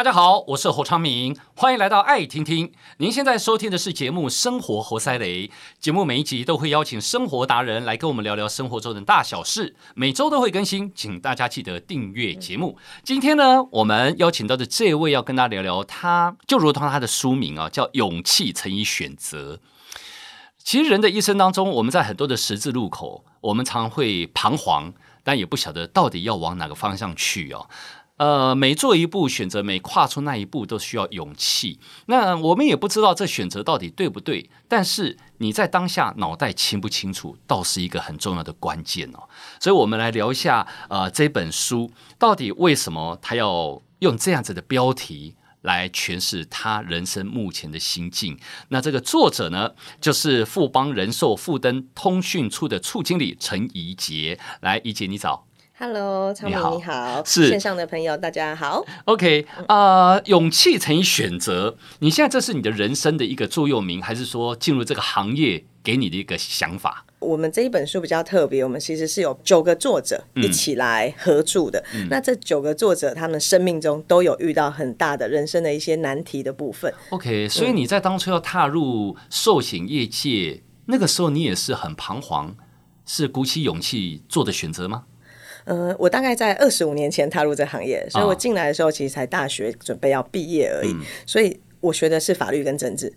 大家好，我是侯昌明，欢迎来到爱听听。您现在收听的是节目《生活活塞雷》，节目每一集都会邀请生活达人来跟我们聊聊生活中的大小事，每周都会更新，请大家记得订阅节目。今天呢，我们邀请到的这位要跟大家聊聊他，就如同他的书名啊，叫“勇气乘以选择”。其实人的一生当中，我们在很多的十字路口，我们常会彷徨，但也不晓得到底要往哪个方向去哦。呃，每做一步选择，每跨出那一步都需要勇气。那我们也不知道这选择到底对不对，但是你在当下脑袋清不清楚，倒是一个很重要的关键哦。所以，我们来聊一下，呃，这本书到底为什么他要用这样子的标题来诠释他人生目前的心境？那这个作者呢，就是富邦人寿富登通讯处的处经理陈怡杰。来，怡杰你早。Hello，昌明你好，是线上的朋友大家好。OK，啊、呃，勇气乘以选择，你现在这是你的人生的一个座右铭，还是说进入这个行业给你的一个想法？我们这一本书比较特别，我们其实是有九个作者一起来合著的。嗯、那这九个作者，他们生命中都有遇到很大的人生的一些难题的部分。OK，所以你在当初要踏入寿险业界，那个时候你也是很彷徨，是鼓起勇气做的选择吗？嗯、呃，我大概在二十五年前踏入这行业，所以我进来的时候其实才大学准备要毕业而已，嗯、所以我学的是法律跟政治。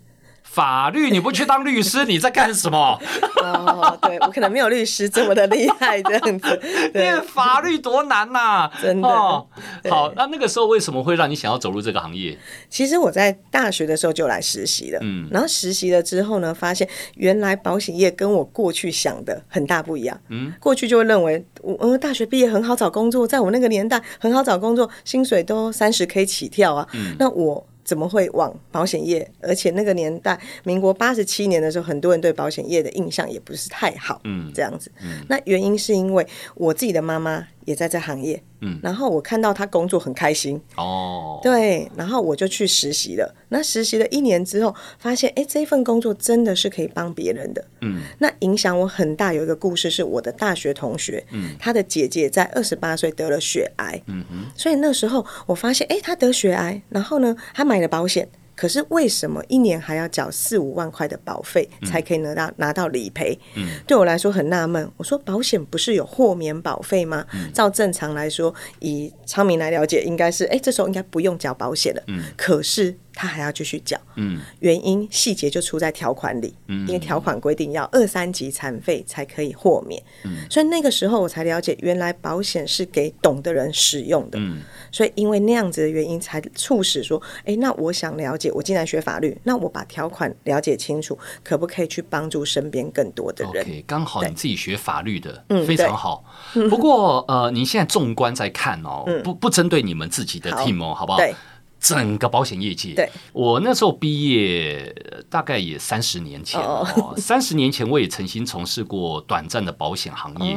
法律你不去当律师，你在干什么？哦，对，我可能没有律师这么的厉害，这样子。念法律多难呐、啊，真的。哦、好，那那个时候为什么会让你想要走入这个行业？其实我在大学的时候就来实习了，嗯，然后实习了之后呢，发现原来保险业跟我过去想的很大不一样。嗯，过去就会认为我嗯大学毕业很好找工作，在我那个年代很好找工作，薪水都三十 K 起跳啊。嗯，那我。怎么会往保险业？而且那个年代，民国八十七年的时候，很多人对保险业的印象也不是太好。嗯，这样子。嗯，那原因是因为我自己的妈妈也在这行业。嗯，然后我看到他工作很开心。哦，对，然后我就去实习了。那实习了一年之后，发现哎，这份工作真的是可以帮别人的。嗯，那影响我很大。有一个故事是我的大学同学，嗯，他的姐姐在二十八岁得了血癌。嗯哼，所以那时候我发现，哎，他得血癌，然后呢，他买了保险。可是为什么一年还要缴四五万块的保费才可以拿到拿到理赔？嗯，对我来说很纳闷。我说保险不是有豁免保费吗？嗯，照正常来说，以昌明来了解，应该是哎，这时候应该不用缴保险了。嗯，可是。他还要继续缴，嗯，原因细节就出在条款里，嗯，因为条款规定要二三级残废才可以豁免，嗯，所以那个时候我才了解，原来保险是给懂的人使用的，嗯，所以因为那样子的原因，才促使说，哎，那我想了解，我既然学法律，那我把条款了解清楚，可不可以去帮助身边更多的人？OK，刚好你自己学法律的，嗯，非常好。不过呃，你现在纵观在看哦，不不针对你们自己的 team 哦，好不好？对。整个保险业界，对，我那时候毕业大概也三十年前哦，三十年前我也曾经从事过短暂的保险行业。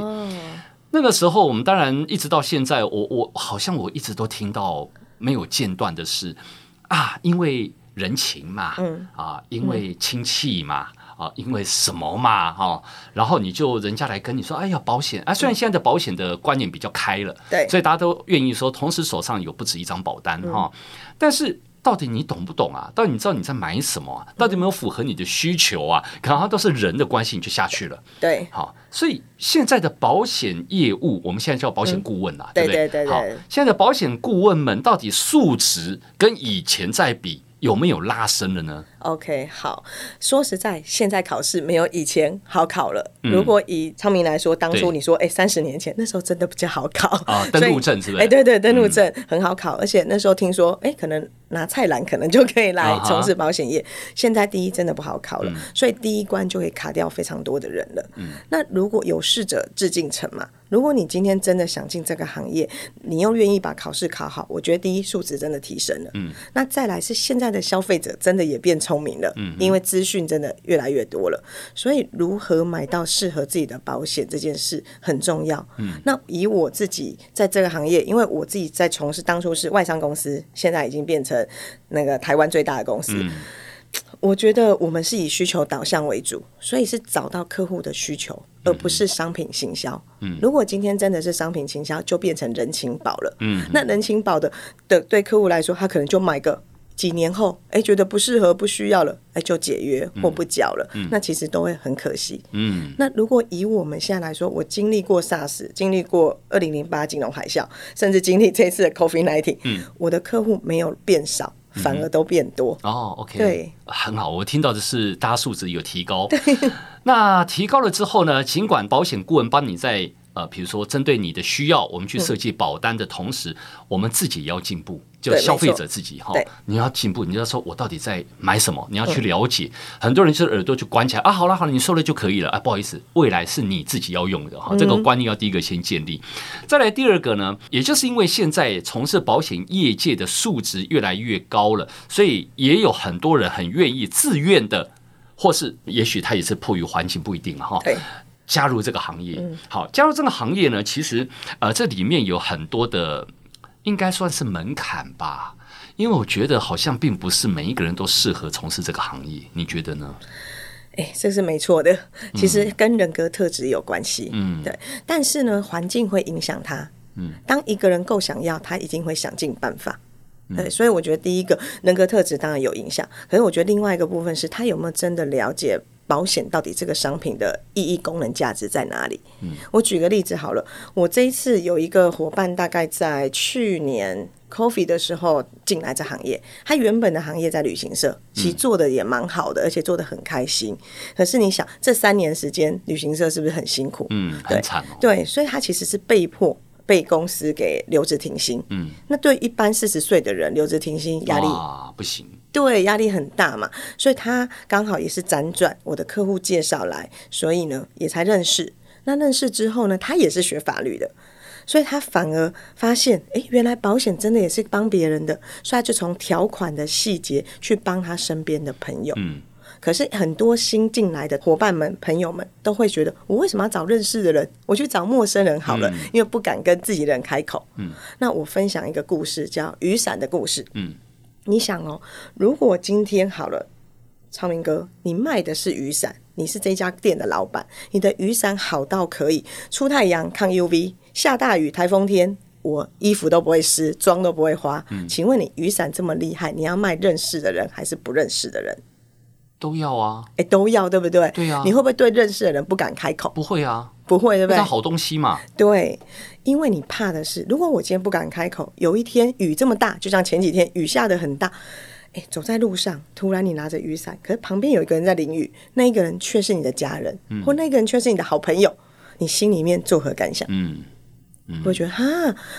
那个时候我们当然一直到现在，我我好像我一直都听到没有间断的是啊，因为人情嘛，嗯啊，因为亲戚嘛。啊，因为什么嘛，哈，然后你就人家来跟你说，哎呀，保险啊，虽然现在的保险的观念比较开了，对，所以大家都愿意说，同时手上有不止一张保单，哈，但是到底你懂不懂啊？到底你知道你在买什么啊？到底有没有符合你的需求啊？可能它都是人的关系，你就下去了，对，好，所以现在的保险业务，我们现在叫保险顾问啦，对不对？对对对，好，现在的保险顾问们到底数值跟以前在比，有没有拉升了呢？OK，好，说实在，现在考试没有以前好考了。嗯、如果以昌明来说，当初你说，哎，三十年前那时候真的比较好考啊，登录证是不是？哎，对对，登录证很好考，嗯、而且那时候听说，哎，可能拿菜篮可能就可以来从事保险业。啊、现在第一真的不好考了，嗯、所以第一关就会卡掉非常多的人了。嗯，那如果有试者致敬成嘛，如果你今天真的想进这个行业，你又愿意把考试考好，我觉得第一素质真的提升了。嗯，那再来是现在的消费者真的也变聪明了。嗯，因为资讯真的越来越多了，所以如何买到适合自己的保险这件事很重要。嗯，那以我自己在这个行业，因为我自己在从事当初是外商公司，现在已经变成那个台湾最大的公司。嗯我觉得我们是以需求导向为主，所以是找到客户的需求，而不是商品行销。嗯，如果今天真的是商品行销，就变成人情保了。嗯，那人情保的的对客户来说，他可能就买个几年后，哎，觉得不适合、不需要了，哎，就解约或不缴了。嗯，那其实都会很可惜。嗯，那如果以我们现在来说，我经历过 SARS，经历过二零零八金融海啸，甚至经历这次的 COVID-19，嗯，我的客户没有变少。反而都变多哦，OK，对，很好。我听到的是大家素质有提高 那提高了之后呢？尽管保险顾问帮你在。呃，比如说针对你的需要，我们去设计保单的同时，嗯、我们自己也要进步，就消费者自己哈，你要进步，你要说我到底在买什么？你要去了解。嗯、很多人就是耳朵就关起来啊，好了好了，你说了就可以了啊，不好意思，未来是你自己要用的哈，这个观念要第一个先建立。嗯、再来第二个呢，也就是因为现在从事保险业界的素质越来越高了，所以也有很多人很愿意自愿的，或是也许他也是迫于环境不一定哈。加入这个行业，好，加入这个行业呢，其实呃，这里面有很多的，应该算是门槛吧。因为我觉得好像并不是每一个人都适合从事这个行业，你觉得呢？哎，这是没错的，其实跟人格特质有关系，嗯，对。但是呢，环境会影响他，嗯，当一个人够想要，他一定会想尽办法，对。所以我觉得第一个人格特质当然有影响，可是我觉得另外一个部分是他有没有真的了解。保险到底这个商品的意义、功能、价值在哪里？嗯，我举个例子好了，我这一次有一个伙伴，大概在去年 coffee 的时候进来这行业，他原本的行业在旅行社，其实做的也蛮好的，而且做的很开心。可是你想，这三年时间，旅行社是不是很辛苦？嗯，很惨哦。对，所以他其实是被迫被公司给留职停薪。嗯，那对一般四十岁的人留职停薪压力不行。对，压力很大嘛，所以他刚好也是辗转我的客户介绍来，所以呢也才认识。那认识之后呢，他也是学法律的，所以他反而发现，哎，原来保险真的也是帮别人的，所以他就从条款的细节去帮他身边的朋友。嗯，可是很多新进来的伙伴们、朋友们都会觉得，我为什么要找认识的人？我去找陌生人好了，嗯、因为不敢跟自己的人开口。嗯，那我分享一个故事，叫雨伞的故事。嗯。你想哦，如果今天好了，昌明哥，你卖的是雨伞，你是这家店的老板，你的雨伞好到可以出太阳、抗 UV，下大雨、台风天，我衣服都不会湿，妆都不会花。嗯，请问你雨伞这么厉害，你要卖认识的人还是不认识的人？都要啊，哎，都要，对不对？对啊，你会不会对认识的人不敢开口？不会啊，不会，对不对？好东西嘛。对，因为你怕的是，如果我今天不敢开口，有一天雨这么大，就像前几天雨下得很大，哎，走在路上，突然你拿着雨伞，可是旁边有一个人在淋雨，那一个人却是你的家人，嗯、或那个人却是你的好朋友，你心里面作何感想？嗯。我会觉得哈，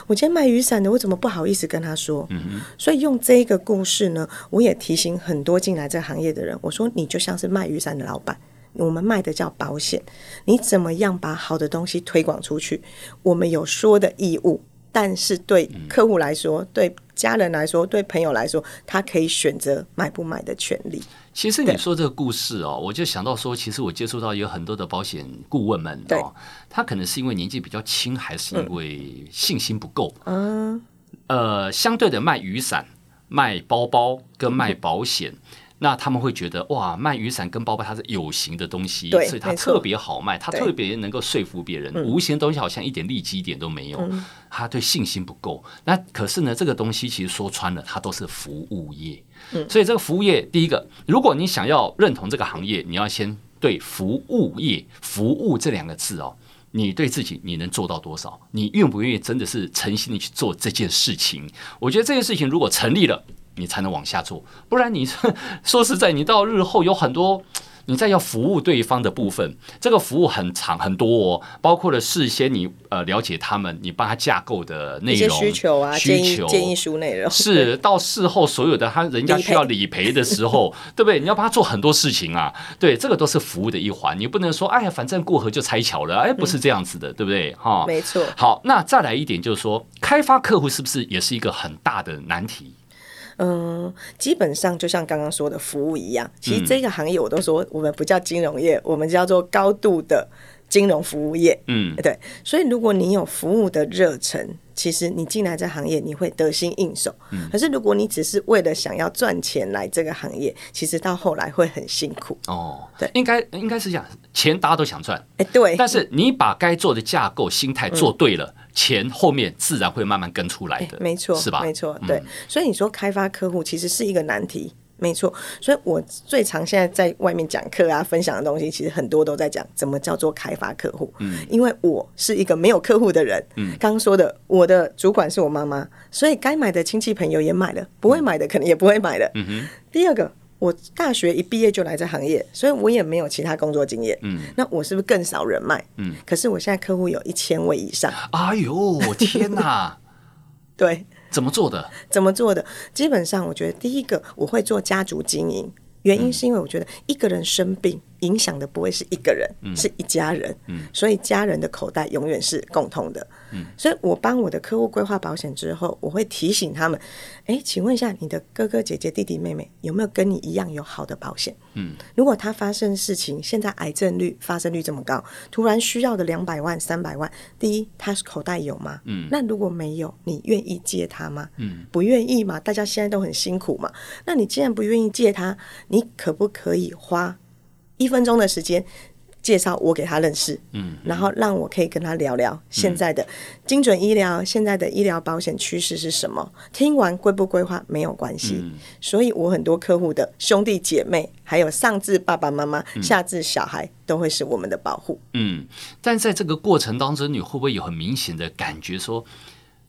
我今天卖雨伞的，我怎么不好意思跟他说？嗯。所以用这个故事呢，我也提醒很多进来这个行业的人，我说你就像是卖雨伞的老板，我们卖的叫保险，你怎么样把好的东西推广出去？我们有说的义务。但是对客户来说，对家人来说，对朋友来说，他可以选择买不买的权利。其实你说这个故事哦，我就想到说，其实我接触到有很多的保险顾问们哦，他可能是因为年纪比较轻，还是因为信心不够。嗯，呃，相对的卖雨伞、卖包包跟卖保险。那他们会觉得哇，卖雨伞跟包包它是有形的东西，所以它特别好卖，它特别能够说服别人。无形的东西好像一点利基点都没有，他对信心不够。那可是呢，这个东西其实说穿了，它都是服务业。所以这个服务业，第一个，如果你想要认同这个行业，你要先对服务业、服务这两个字哦，你对自己你能做到多少？你愿不愿意真的是诚心的去做这件事情？我觉得这件事情如果成立了。你才能往下做，不然你 说实在，你到日后有很多你在要服务对方的部分，这个服务很长很多哦，包括了事先你呃了解他们，你帮他架构的内容、需求啊、需求建议书内容，是到事后所有的他人家需要理赔的时候，对不对？你要帮他做很多事情啊，对，这个都是服务的一环，你不能说哎呀，反正过河就拆桥了，哎，不是这样子的，对不对？哈，没错。好，那再来一点就是说，开发客户是不是也是一个很大的难题？嗯，基本上就像刚刚说的服务一样，其实这个行业我都说我们不叫金融业，我们叫做高度的金融服务业。嗯，对。所以如果你有服务的热忱，其实你进来这行业，你会得心应手。嗯。可是如果你只是为了想要赚钱来这个行业，其实到后来会很辛苦。哦，对，应该应该是这样，钱大家都想赚，哎，对。但是你把该做的架构、心态做对了，嗯、钱后面自然会慢慢跟出来的，没错，是吧？没错，对。嗯、所以你说开发客户其实是一个难题。没错，所以我最常现在在外面讲课啊，分享的东西，其实很多都在讲怎么叫做开发客户。嗯，因为我是一个没有客户的人。嗯，刚刚说的，我的主管是我妈妈，所以该买的亲戚朋友也买了，不会买的可能也不会买了。嗯哼。第二个，我大学一毕业就来这行业，所以我也没有其他工作经验。嗯，那我是不是更少人脉？嗯，可是我现在客户有一千位以上。哎呦，我 天哪！对。怎么做的？怎么做的？基本上，我觉得第一个我会做家族经营，原因是因为我觉得一个人生病。影响的不会是一个人，嗯、是一家人，嗯、所以家人的口袋永远是共通的。嗯、所以我帮我的客户规划保险之后，我会提醒他们：哎，请问一下，你的哥哥姐姐、弟弟妹妹有没有跟你一样有好的保险？嗯、如果他发生事情，现在癌症率发生率这么高，突然需要的两百万、三百万，第一，他口袋有吗？嗯、那如果没有，你愿意借他吗？嗯、不愿意嘛？大家现在都很辛苦嘛。那你既然不愿意借他，你可不可以花？一分钟的时间，介绍我给他认识，嗯，然后让我可以跟他聊聊现在的精准医疗，现在的医疗保险趋势是什么？听完规不规划没有关系，所以我很多客户的兄弟姐妹，还有上至爸爸妈妈，下至小孩，都会是我们的保护。嗯，但在这个过程当中，你会不会有很明显的感觉说，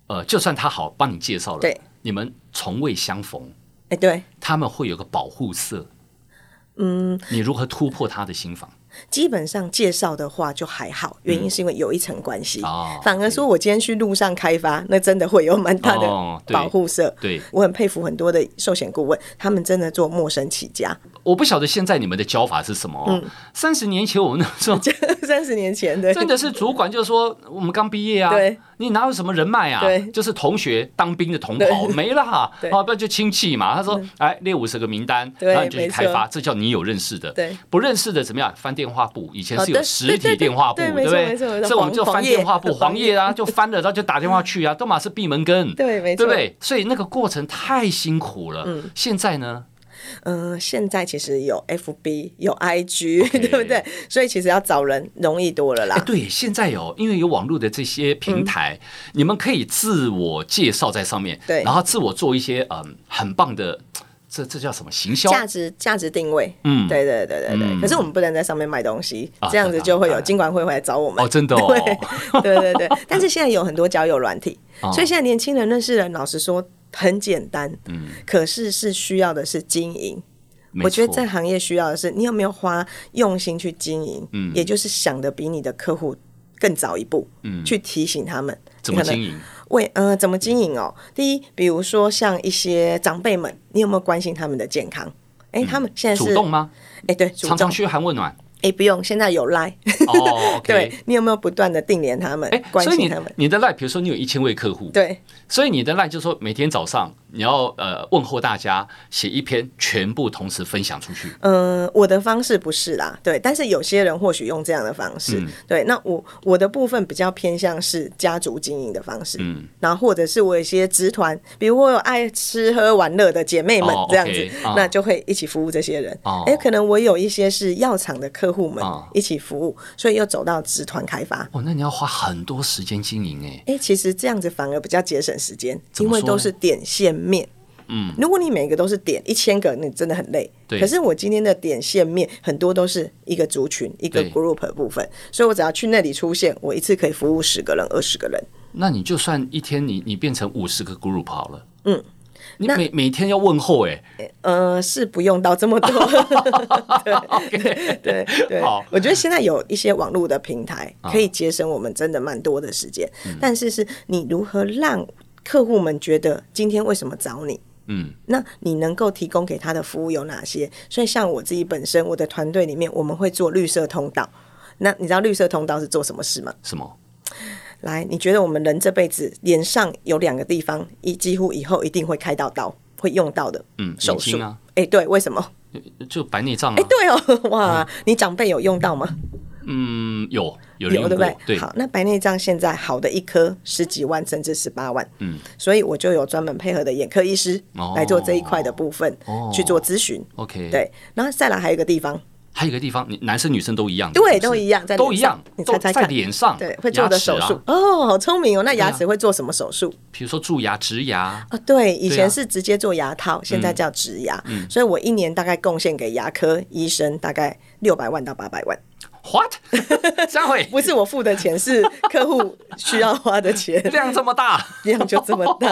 呃，就算他好帮你介绍了，对，你们从未相逢，哎，对，他们会有个保护色。嗯，你如何突破他的心房？基本上介绍的话就还好，原因是因为有一层关系。哦，反而说我今天去路上开发，那真的会有蛮大的保护色。对，我很佩服很多的寿险顾问，他们真的做陌生起家。我不晓得现在你们的教法是什么。嗯，三十年前我们那时候，三十年前的真的是主管就是说我们刚毕业啊，对，你哪有什么人脉啊？对，就是同学当兵的同袍没了哈，啊，不然就亲戚嘛。他说，哎，列五十个名单，然后你就去开发，这叫你有认识的。对，不认识的怎么样？翻电话簿，以前是有实体电话簿，对不对？所以我们就翻电话簿，黄页啊，就翻了，然后就打电话去啊，都嘛是闭门羹，对，没错，对不对？所以那个过程太辛苦了。嗯，现在呢？嗯，现在其实有 FB 有 IG，对不对？所以其实要找人容易多了啦。对，现在有，因为有网络的这些平台，你们可以自我介绍在上面，对，然后自我做一些嗯很棒的。这这叫什么行销？价值价值定位，嗯，对对对对对。可是我们不能在上面卖东西，这样子就会有金管会回来找我们。哦，真的哦。对对对。但是现在有很多交友软体，所以现在年轻人认识人，老实说很简单。嗯。可是是需要的是经营。我觉得这行业需要的是你有没有花用心去经营，嗯，也就是想的比你的客户更早一步，嗯，去提醒他们怎么经营。为呃，怎么经营哦？第一，比如说像一些长辈们，你有没有关心他们的健康？哎，他们现在是主动吗？哎，对，常常嘘寒问暖。哎，不用，现在有赖。哦，对，你有没有不断的定联他们？哎，关心他们。你的赖，比如说你有一千位客户，对，所以你的赖就是说每天早上。你要呃问候大家，写一篇全部同时分享出去。嗯、呃，我的方式不是啦，对，但是有些人或许用这样的方式，嗯、对。那我我的部分比较偏向是家族经营的方式，嗯，然后或者是我有一些职团，比如我有爱吃喝玩乐的姐妹们这样子，哦 okay, 那就会一起服务这些人。哦，哎，可能我有一些是药厂的客户们一起服务，所以又走到职团开发。哦，那你要花很多时间经营哎。哎，其实这样子反而比较节省时间，因为都是点线面。嗯，如果你每个都是点一千个，你真的很累。对。可是我今天的点线面很多都是一个族群、一个 group 的部分，所以我只要去那里出现，我一次可以服务十个人、二十个人。那你就算一天你你变成五十个 group 好了。嗯。你每每天要问候哎。呃，是不用到这么多。对对对。好。我觉得现在有一些网络的平台可以节省我们真的蛮多的时间，但是是你如何让客户们觉得今天为什么找你？嗯，那你能够提供给他的服务有哪些？所以像我自己本身，我的团队里面，我们会做绿色通道。那你知道绿色通道是做什么事吗？什么？来，你觉得我们人这辈子脸上有两个地方，一几乎以后一定会开到刀，会用到的。嗯，手术啊。哎，对，为什么？就白内障啊。哎，对哦，哇，你长辈有用到吗？嗯，有有有对不对？对。好，那白内障现在好的一颗十几万甚至十八万，嗯，所以我就有专门配合的眼科医师来做这一块的部分，哦、去做咨询。OK，对。然后再来还有一个地方。还有一个地方，你男生女生都一样，对，都一样，在都一样，你猜猜看，在脸上，对，会做的手术哦，好聪明哦。那牙齿会做什么手术？比如说蛀牙、植牙啊，对，以前是直接做牙套，现在叫植牙。所以我一年大概贡献给牙科医生大概六百万到八百万。What？不是我付的钱，是客户需要花的钱。量这么大，量就这么大。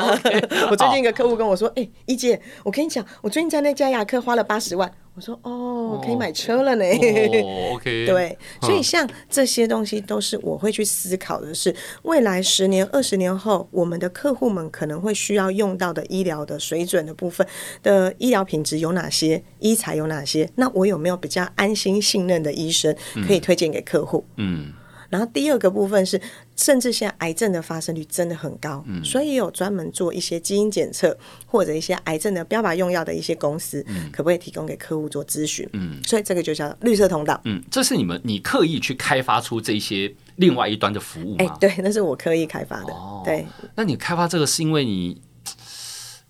我最近一个客户跟我说：“哎，一姐，我跟你讲，我最近在那家牙科花了八十万。”我说哦，可以买车了呢。哦，OK。对，所以像这些东西都是我会去思考的是，未来十年、二十年后，我们的客户们可能会需要用到的医疗的水准的部分的医疗品质有哪些，医材有哪些？那我有没有比较安心信任的医生可以推荐给客户？嗯。然后第二个部分是，甚至现在癌症的发生率真的很高，嗯、所以有专门做一些基因检测或者一些癌症的标靶用药的一些公司，嗯、可不可以提供给客户做咨询？嗯，所以这个就叫绿色通道。嗯，这是你们你刻意去开发出这些另外一端的服务吗？哎，对，那是我刻意开发的。哦、对，那你开发这个是因为你，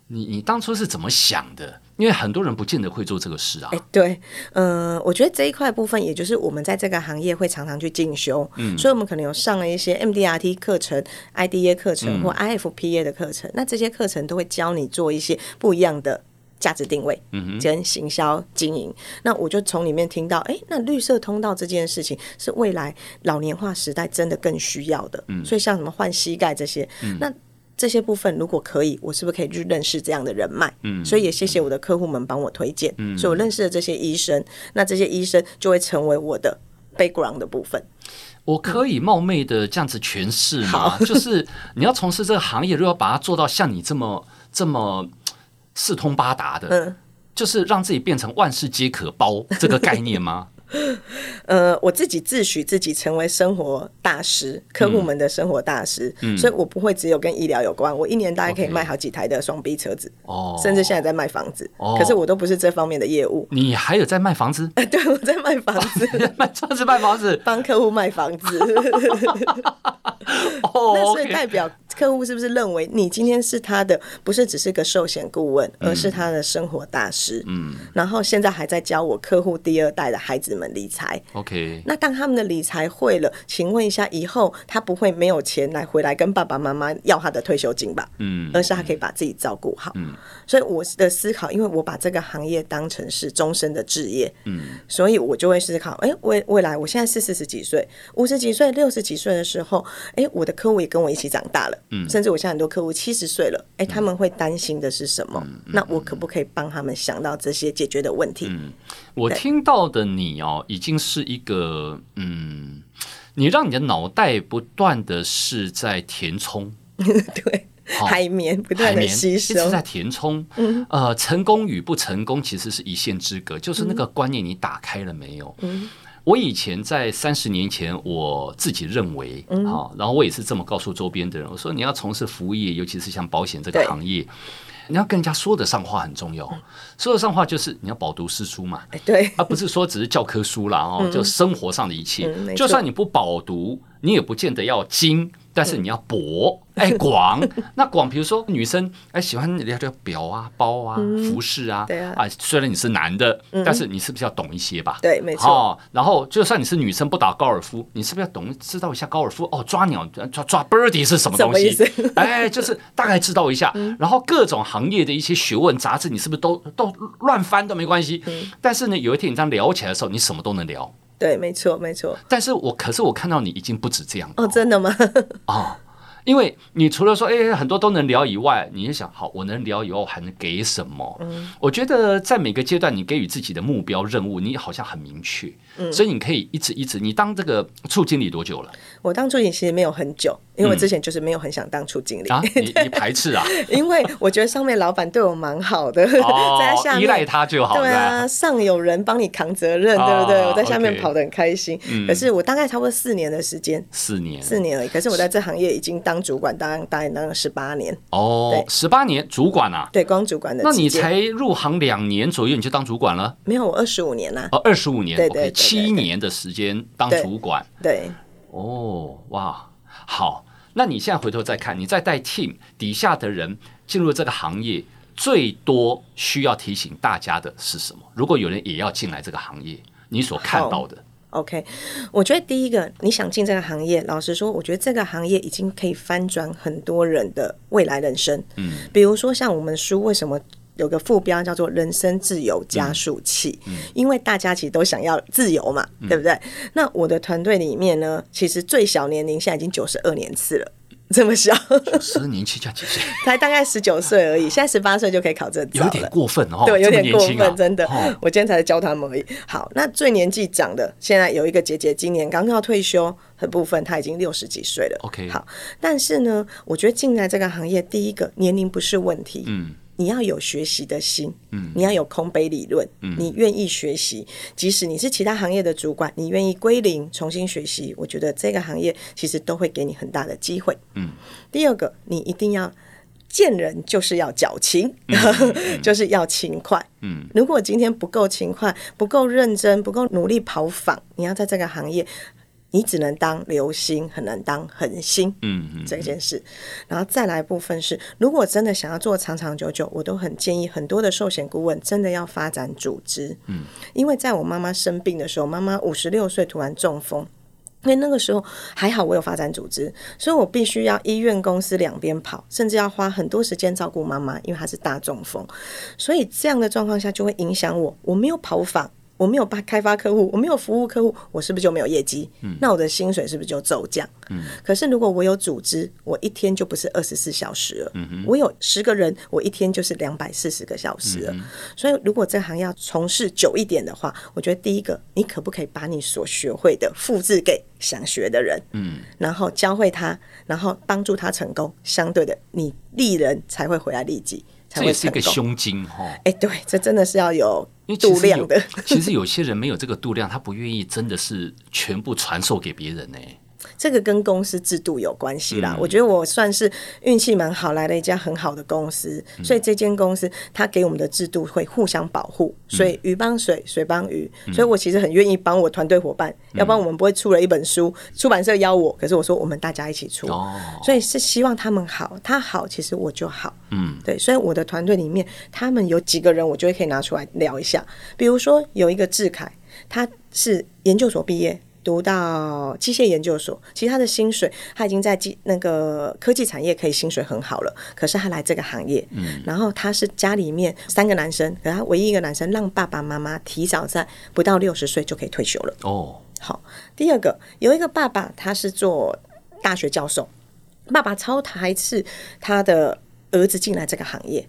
你你当初是怎么想的？因为很多人不见得会做这个事啊。哎，对，嗯、呃，我觉得这一块部分，也就是我们在这个行业会常常去进修，嗯，所以我们可能有上了一些 MDRT 课程、IDA 课程或 IFPA 的课程，嗯、那这些课程都会教你做一些不一样的价值定位，嗯哼，跟行销经营。那我就从里面听到，哎，那绿色通道这件事情是未来老年化时代真的更需要的，嗯，所以像什么换膝盖这些，嗯、那。这些部分如果可以，我是不是可以去认识这样的人脉？嗯，所以也谢谢我的客户们帮我推荐。嗯，所以我认识了这些医生，那这些医生就会成为我的 background 的部分。我可以冒昧的这样子诠释吗？好就是你要从事这个行业，如果把它做到像你这么这么四通八达的，嗯，就是让自己变成万事皆可包这个概念吗？呃，我自己自诩自己成为生活大师，客户们的生活大师，嗯、所以我不会只有跟医疗有关。我一年大概可以卖好几台的双 B 车子，哦，甚至现在在卖房子，哦、可是我都不是这方面的业务。你还有在卖房子？对，我在卖房子，卖车子，卖房子，帮客户卖房子。哦，那所以代表客户是不是认为你今天是他的，不是只是个寿险顾问，而是他的生活大师？嗯，然后现在还在教我客户第二代的孩子们理财，OK。那当他们的理财会了，请问一下，以后他不会没有钱来回来跟爸爸妈妈要他的退休金吧？嗯，而是他可以把自己照顾好。嗯，所以我的思考，因为我把这个行业当成是终身的职业，嗯，所以我就会思考，哎，未未来，我现在是四十几岁、五十几岁、六十几岁的时候，哎，我的客户也跟我一起长大了，嗯，甚至我现在很多客户七十岁了，哎，他们会担心的是什么？那我可不可以帮他们想到这些解决的问题？嗯，我听到的你哦。已经是一个嗯，你让你的脑袋不断的是在填充，对，海绵不断的吸收，一直在填充。嗯，呃，成功与不成功其实是一线之隔，就是那个观念你打开了没有？嗯，我以前在三十年前，我自己认为，嗯，好，然后我也是这么告诉周边的人，我说你要从事服务业，尤其是像保险这个行业。你要跟人家说得上话很重要，说得上话就是你要饱读诗书嘛，对，而不是说只是教科书啦哦，就生活上的一切，就算你不饱读，你也不见得要精。但是你要博，哎，广，那广，比如说女生哎喜欢聊聊表啊、包啊、服饰啊，对啊，啊，虽然你是男的，但是你是不是要懂一些吧？对，没错。然后就算你是女生不打高尔夫，你是不是要懂知道一下高尔夫？哦，抓鸟抓抓 birdie 是什么东西？哎，就是大概知道一下。然后各种行业的一些学问杂志，你是不是都都乱翻都没关系？但是呢，有一天你这样聊起来的时候，你什么都能聊。对，没错，没错。但是我可是我看到你已经不止这样哦，真的吗？哦，因为你除了说哎很多都能聊以外，你就想好我能聊以后还能给什么？嗯，我觉得在每个阶段你给予自己的目标任务，你好像很明确，嗯，所以你可以一直一直。你当这个处经理多久了？我当处经理其实没有很久。因为我之前就是没有很想当出经理啊，你你排斥啊？因为我觉得上面老板对我蛮好的，在下面依赖他就好。对啊，上有人帮你扛责任，对不对？我在下面跑得很开心。可是我大概差不多四年的时间，四年，四年而已。可是我在这行业已经当主管，当大概当了十八年。哦，十八年主管啊？对，光主管的。那你才入行两年左右，你就当主管了？没有，我二十五年了。哦，二十五年，对对，七年的时间当主管。对。哦，哇，好。那你现在回头再看，你再带 team 底下的人进入这个行业，最多需要提醒大家的是什么？如果有人也要进来这个行业，你所看到的，OK，我觉得第一个，你想进这个行业，老实说，我觉得这个行业已经可以翻转很多人的未来人生。嗯，比如说像我们书为什么？有个副标叫做“人生自由加速器”，嗯，因为大家其实都想要自由嘛，嗯，对不对？那我的团队里面呢，其实最小年龄现在已经九十二年次了，这么小，十二年期加几岁？才大概十九岁而已，现在十八岁就可以考证，有点过分哦，对，有点过分，真的。我今天才教他们而已。好，那最年纪长的，现在有一个姐姐，今年刚刚要退休的部分，她已经六十几岁了。OK，好，但是呢，我觉得进来这个行业，第一个年龄不是问题，嗯。你要有学习的心，嗯，你要有空杯理论，嗯，你愿意学习，即使你是其他行业的主管，你愿意归零重新学习，我觉得这个行业其实都会给你很大的机会，嗯。第二个，你一定要见人就是要矫情，嗯、就是要勤快，嗯。如果今天不够勤快，不够认真，不够努力跑访，你要在这个行业。你只能当流星，很难当恒星。嗯嗯，这件事，然后再来部分是，如果真的想要做长长久久，我都很建议很多的寿险顾问真的要发展组织。嗯，因为在我妈妈生病的时候，妈妈五十六岁突然中风，因为那个时候还好我有发展组织，所以我必须要医院公司两边跑，甚至要花很多时间照顾妈妈，因为她是大中风，所以这样的状况下就会影响我，我没有跑访。我没有办开发客户，我没有服务客户，我是不是就没有业绩？嗯，那我的薪水是不是就骤降？嗯，可是如果我有组织，我一天就不是二十四小时了。嗯哼，我有十个人，我一天就是两百四十个小时了。嗯。所以，如果这行要从事久一点的话，我觉得第一个，你可不可以把你所学会的复制给想学的人？嗯，然后教会他，然后帮助他成功。相对的，你利人才会回来利己。这也是一个胸襟哈，哎，对，这真的是要有度量的。其实有些人没有这个度量，他不愿意真的是全部传授给别人呢。这个跟公司制度有关系啦。嗯、我觉得我算是运气蛮好，来了一家很好的公司，嗯、所以这间公司它给我们的制度会互相保护，所以鱼帮水，水帮鱼。嗯、所以我其实很愿意帮我团队伙伴，嗯、要不然我们不会出了一本书，出版社邀我，可是我说我们大家一起出，哦、所以是希望他们好，他好，其实我就好。嗯，对，所以我的团队里面，他们有几个人，我就会可以拿出来聊一下。比如说有一个志凯，他是研究所毕业。读到机械研究所，其实他的薪水他已经在机那个科技产业可以薪水很好了。可是他来这个行业，嗯，然后他是家里面三个男生，可他唯一一个男生让爸爸妈妈提早在不到六十岁就可以退休了。哦，好。第二个有一个爸爸，他是做大学教授，爸爸超排斥他的儿子进来这个行业。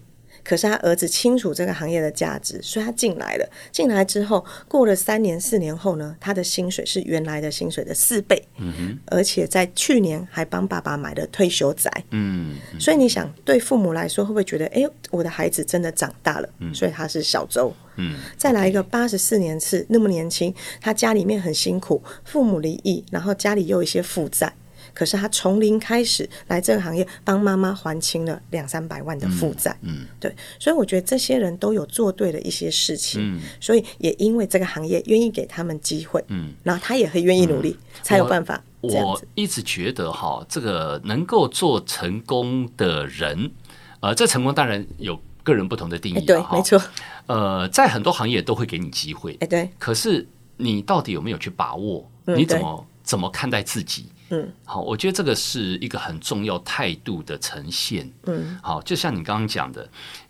可是他儿子清楚这个行业的价值，所以他进来了。进来之后，过了三年、四年后呢，他的薪水是原来的薪水的四倍。嗯哼。而且在去年还帮爸爸买了退休宅。嗯。所以你想，对父母来说，会不会觉得，哎，我的孩子真的长大了？嗯。所以他是小周。嗯。再来一个八十四年次，那么年轻，他家里面很辛苦，父母离异，然后家里又有一些负债。可是他从零开始来这个行业，帮妈妈还清了两三百万的负债。嗯，对，所以我觉得这些人都有做对的一些事情。嗯，所以也因为这个行业愿意给他们机会。嗯，然后他也很愿意努力，才有办法。我一直觉得哈，这个能够做成功的人，呃，这成功当然有个人不同的定义。对，没错。呃，在很多行业都会给你机会。哎，对。可是你到底有没有去把握？你怎么怎么看待自己？嗯，好，我觉得这个是一个很重要态度的呈现。嗯，好，就像你刚刚讲的，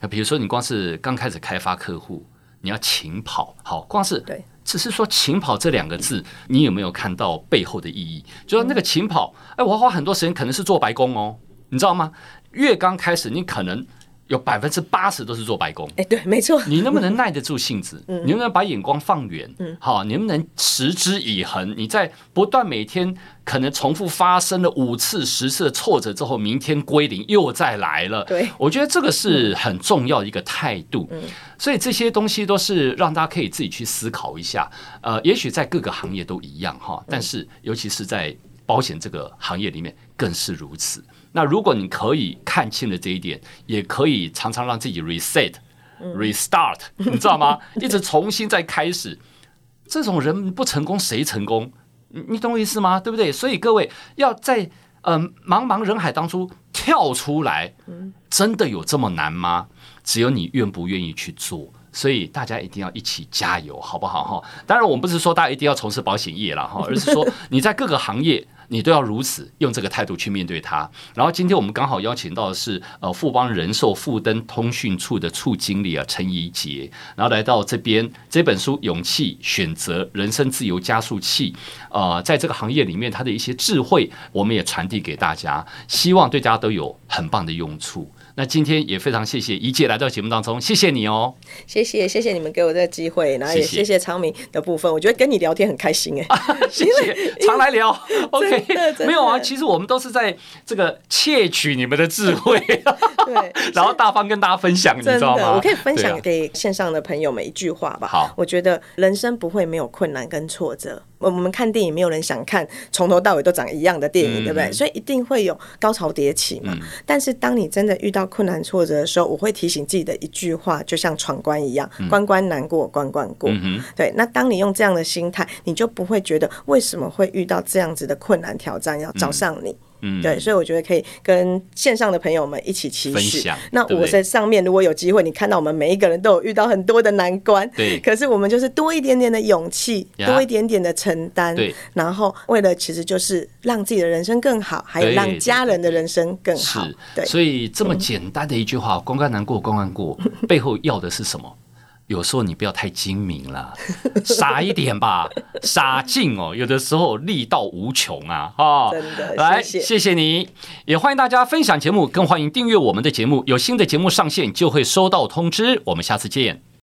比如说你光是刚开始开发客户，你要勤跑，好，光是对，只是说勤跑这两个字，你有没有看到背后的意义？就说那个勤跑，哎，我要花很多时间，可能是做白工哦，你知道吗？越刚开始，你可能有百分之八十都是做白工。哎，对，没错。你能不能耐得住性子？你能不能把眼光放远？嗯，好，你能不能持之以恒？你在不断每天可能重复发生了五次、十次的挫折之后，明天归零又再来了。对，我觉得这个是很重要的一个态度。嗯，所以这些东西都是让大家可以自己去思考一下。呃，也许在各个行业都一样哈，但是尤其是在保险这个行业里面更是如此。那如果你可以看清了这一点，也可以常常让自己 reset、restart，你知道吗？一直重新再开始。这种人不成功谁成功？你你懂我意思吗？对不对？所以各位要在嗯、呃、茫茫人海当中跳出来，真的有这么难吗？只有你愿不愿意去做。所以大家一定要一起加油，好不好？哈，当然我们不是说大家一定要从事保险业了哈，而是说你在各个行业。你都要如此用这个态度去面对它。然后今天我们刚好邀请到的是呃富邦人寿富登通讯处的处经理啊陈怡杰，然后来到这边这本书《勇气选择人生自由加速器》呃，在这个行业里面他的一些智慧，我们也传递给大家，希望对大家都有很棒的用处。那今天也非常谢谢怡洁来到节目当中，谢谢你哦，谢谢谢谢你们给我这个机会，然后也谢谢。昌明的部分，我觉得跟你聊天很开心哎，谢谢，常来聊，OK，没有啊，其实我们都是在这个窃取你们的智慧，对，然后大方跟大家分享，你知道吗？我可以分享给线上的朋友们一句话吧，好，我觉得人生不会没有困难跟挫折。我们看电影，没有人想看从头到尾都长一样的电影，对不对？所以一定会有高潮迭起嘛。但是当你真的遇到困难挫折的时候，我会提醒自己的一句话，就像闯关一样，关关难过关关过。对，那当你用这样的心态，你就不会觉得为什么会遇到这样子的困难挑战要找上你。嗯，对，所以我觉得可以跟线上的朋友们一起期许。那我在上面，如果有机会，你看到我们每一个人都有遇到很多的难关，对。可是我们就是多一点点的勇气，多一点点的承担，对。然后为了其实就是让自己的人生更好，还有让家人的人生更好。对。所以这么简单的一句话，关关难过关关过，背后要的是什么？有时候你不要太精明了，傻一点吧，傻劲哦。有的时候力道无穷啊，哈，真的，来，谢谢，谢谢你，也欢迎大家分享节目，更欢迎订阅我们的节目。有新的节目上线就会收到通知。我们下次见。